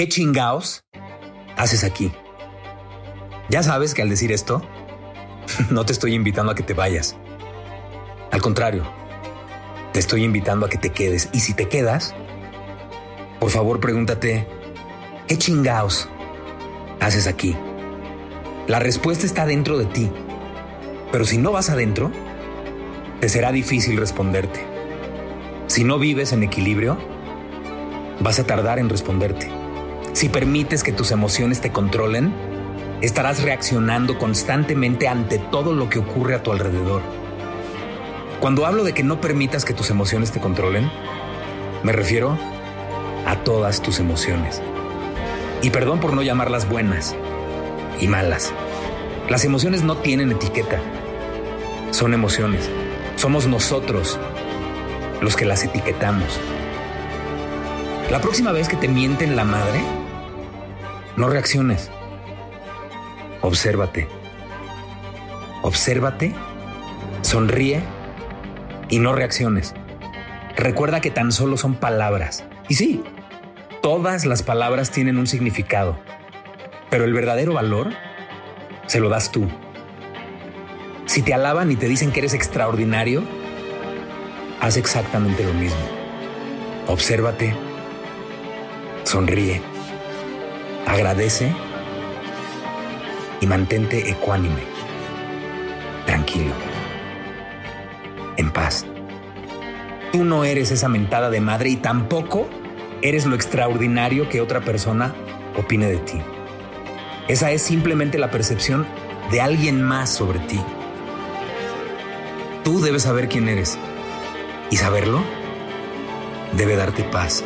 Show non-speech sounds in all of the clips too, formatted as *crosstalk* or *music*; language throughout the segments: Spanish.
¿Qué chingaos haces aquí? Ya sabes que al decir esto, *laughs* no te estoy invitando a que te vayas. Al contrario, te estoy invitando a que te quedes. Y si te quedas, por favor pregúntate, ¿qué chingaos haces aquí? La respuesta está dentro de ti. Pero si no vas adentro, te será difícil responderte. Si no vives en equilibrio, vas a tardar en responderte. Si permites que tus emociones te controlen, estarás reaccionando constantemente ante todo lo que ocurre a tu alrededor. Cuando hablo de que no permitas que tus emociones te controlen, me refiero a todas tus emociones. Y perdón por no llamarlas buenas y malas. Las emociones no tienen etiqueta. Son emociones. Somos nosotros los que las etiquetamos. La próxima vez que te mienten la madre, no reacciones. Obsérvate. Obsérvate, sonríe y no reacciones. Recuerda que tan solo son palabras. Y sí, todas las palabras tienen un significado, pero el verdadero valor se lo das tú. Si te alaban y te dicen que eres extraordinario, haz exactamente lo mismo. Obsérvate, sonríe, agradece y mantente ecuánime, tranquilo, en paz. Tú no eres esa mentada de madre y tampoco eres lo extraordinario que otra persona opine de ti. Esa es simplemente la percepción de alguien más sobre ti. Tú debes saber quién eres y saberlo debe darte paz.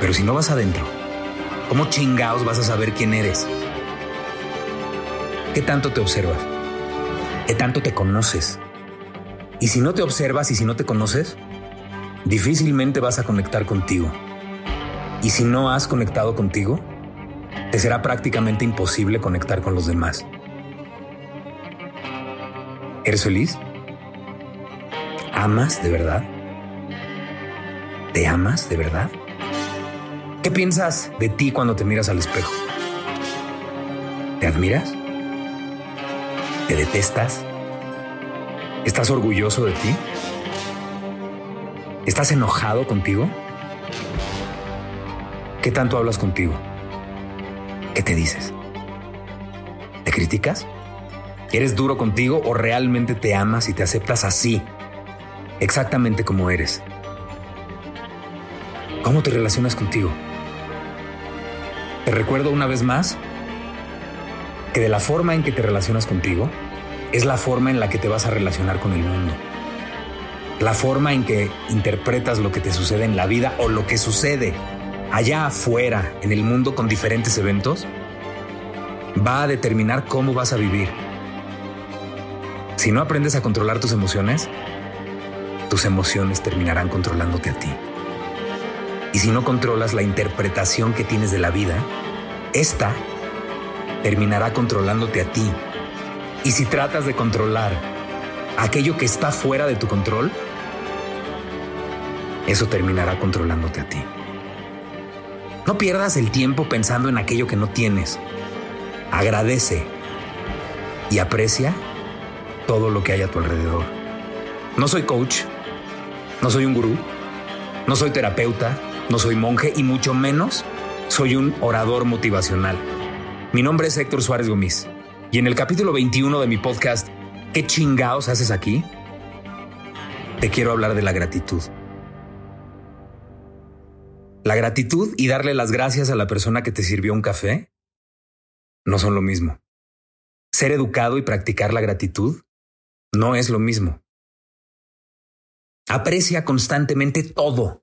Pero si no vas adentro, ¿cómo chingaos vas a saber quién eres? ¿Qué tanto te observas? ¿Qué tanto te conoces? Y si no te observas y si no te conoces, difícilmente vas a conectar contigo. Y si no has conectado contigo, te será prácticamente imposible conectar con los demás. ¿Eres feliz? ¿Amas de verdad? ¿Te amas de verdad? ¿Qué piensas de ti cuando te miras al espejo? ¿Te admiras? ¿Te detestas? ¿Estás orgulloso de ti? ¿Estás enojado contigo? ¿Qué tanto hablas contigo? ¿Qué te dices? ¿Te criticas? ¿Eres duro contigo o realmente te amas y te aceptas así, exactamente como eres? ¿Cómo te relacionas contigo? Te recuerdo una vez más que de la forma en que te relacionas contigo es la forma en la que te vas a relacionar con el mundo. La forma en que interpretas lo que te sucede en la vida o lo que sucede allá afuera en el mundo con diferentes eventos va a determinar cómo vas a vivir. Si no aprendes a controlar tus emociones, tus emociones terminarán controlándote a ti. Y si no controlas la interpretación que tienes de la vida, esta terminará controlándote a ti. Y si tratas de controlar aquello que está fuera de tu control, eso terminará controlándote a ti. No pierdas el tiempo pensando en aquello que no tienes. Agradece y aprecia todo lo que hay a tu alrededor. No soy coach, no soy un gurú, no soy terapeuta, no soy monje y mucho menos soy un orador motivacional. Mi nombre es Héctor Suárez Gómez y en el capítulo 21 de mi podcast, ¿Qué chingados haces aquí? Te quiero hablar de la gratitud. La gratitud y darle las gracias a la persona que te sirvió un café no son lo mismo. Ser educado y practicar la gratitud no es lo mismo. Aprecia constantemente todo,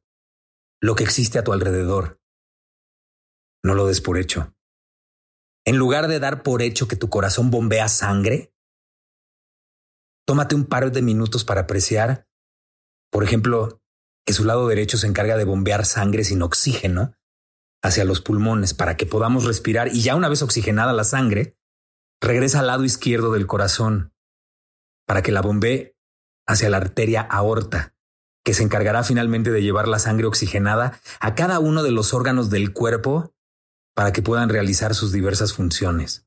lo que existe a tu alrededor. No lo des por hecho. En lugar de dar por hecho que tu corazón bombea sangre, tómate un par de minutos para apreciar, por ejemplo, que su lado derecho se encarga de bombear sangre sin oxígeno hacia los pulmones para que podamos respirar y ya una vez oxigenada la sangre, regresa al lado izquierdo del corazón para que la bombee hacia la arteria aorta, que se encargará finalmente de llevar la sangre oxigenada a cada uno de los órganos del cuerpo para que puedan realizar sus diversas funciones.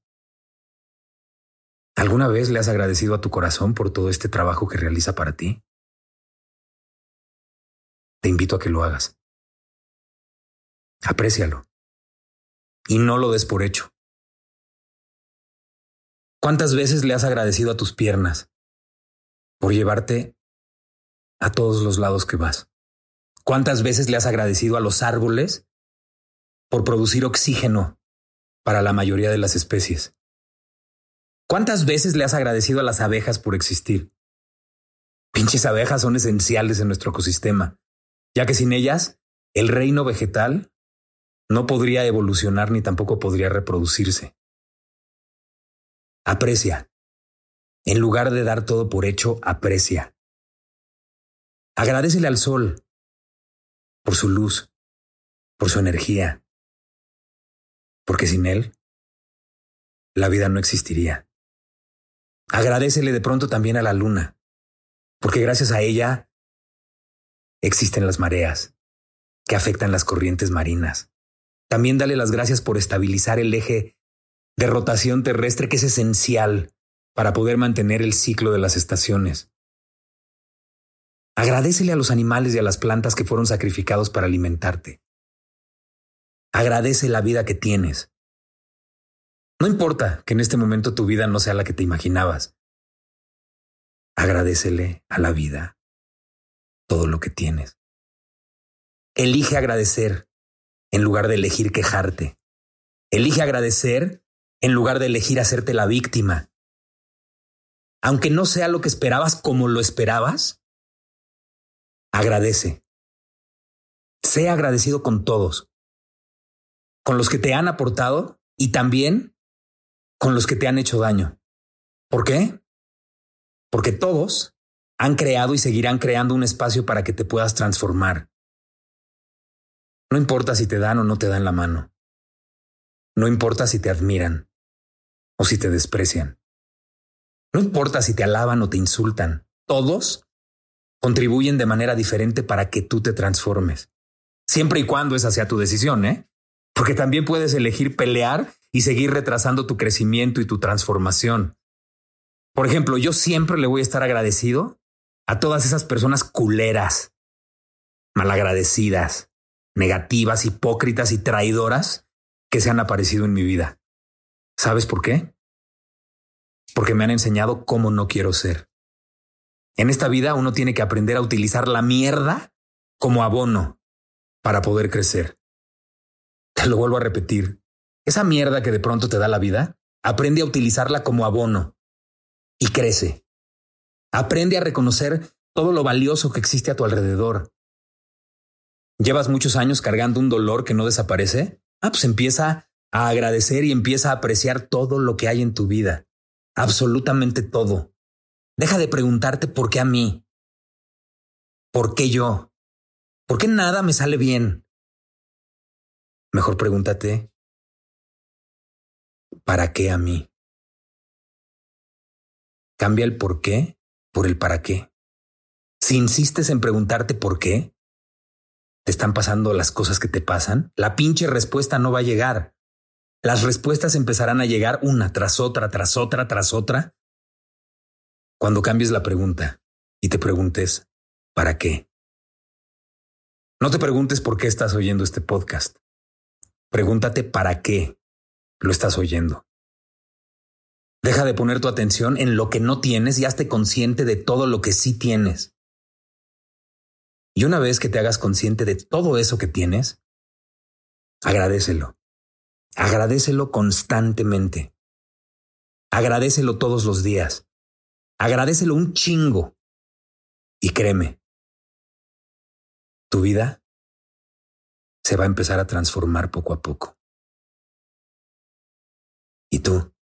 ¿Alguna vez le has agradecido a tu corazón por todo este trabajo que realiza para ti? Te invito a que lo hagas. Aprécialo. Y no lo des por hecho. ¿Cuántas veces le has agradecido a tus piernas por llevarte a todos los lados que vas? ¿Cuántas veces le has agradecido a los árboles por producir oxígeno para la mayoría de las especies? ¿Cuántas veces le has agradecido a las abejas por existir? Pinches abejas son esenciales en nuestro ecosistema, ya que sin ellas, el reino vegetal no podría evolucionar ni tampoco podría reproducirse. Aprecia. En lugar de dar todo por hecho, aprecia. Agradecele al sol por su luz, por su energía, porque sin él la vida no existiría. Agradecele de pronto también a la luna, porque gracias a ella existen las mareas que afectan las corrientes marinas. También dale las gracias por estabilizar el eje de rotación terrestre que es esencial para poder mantener el ciclo de las estaciones. Agradecele a los animales y a las plantas que fueron sacrificados para alimentarte. Agradece la vida que tienes. No importa que en este momento tu vida no sea la que te imaginabas. Agradecele a la vida todo lo que tienes. Elige agradecer en lugar de elegir quejarte. Elige agradecer en lugar de elegir hacerte la víctima. Aunque no sea lo que esperabas como lo esperabas, agradece. Sea agradecido con todos, con los que te han aportado y también con los que te han hecho daño. ¿Por qué? Porque todos han creado y seguirán creando un espacio para que te puedas transformar. No importa si te dan o no te dan la mano. No importa si te admiran o si te desprecian. No importa si te alaban o te insultan. Todos contribuyen de manera diferente para que tú te transformes. Siempre y cuando esa sea tu decisión, ¿eh? Porque también puedes elegir pelear y seguir retrasando tu crecimiento y tu transformación. Por ejemplo, yo siempre le voy a estar agradecido a todas esas personas culeras, malagradecidas, negativas, hipócritas y traidoras que se han aparecido en mi vida. ¿Sabes por qué? Porque me han enseñado cómo no quiero ser. En esta vida uno tiene que aprender a utilizar la mierda como abono para poder crecer. Te lo vuelvo a repetir. Esa mierda que de pronto te da la vida, aprende a utilizarla como abono y crece. Aprende a reconocer todo lo valioso que existe a tu alrededor. ¿Llevas muchos años cargando un dolor que no desaparece? Ah, pues empieza a agradecer y empieza a apreciar todo lo que hay en tu vida. Absolutamente todo. Deja de preguntarte por qué a mí. ¿Por qué yo? ¿Por qué nada me sale bien? Mejor pregúntate, ¿para qué a mí? Cambia el por qué por el para qué. Si insistes en preguntarte por qué, te están pasando las cosas que te pasan, la pinche respuesta no va a llegar. Las respuestas empezarán a llegar una tras otra, tras otra, tras otra. Cuando cambies la pregunta y te preguntes, ¿para qué? No te preguntes por qué estás oyendo este podcast. Pregúntate para qué lo estás oyendo. Deja de poner tu atención en lo que no tienes y hazte consciente de todo lo que sí tienes. Y una vez que te hagas consciente de todo eso que tienes, agradecelo. Agradecelo constantemente. Agradecelo todos los días. Agradecelo un chingo. Y créeme, tu vida se va a empezar a transformar poco a poco. ¿Y tú?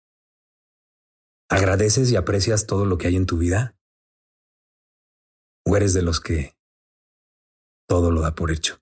¿Agradeces y aprecias todo lo que hay en tu vida? ¿O eres de los que todo lo da por hecho?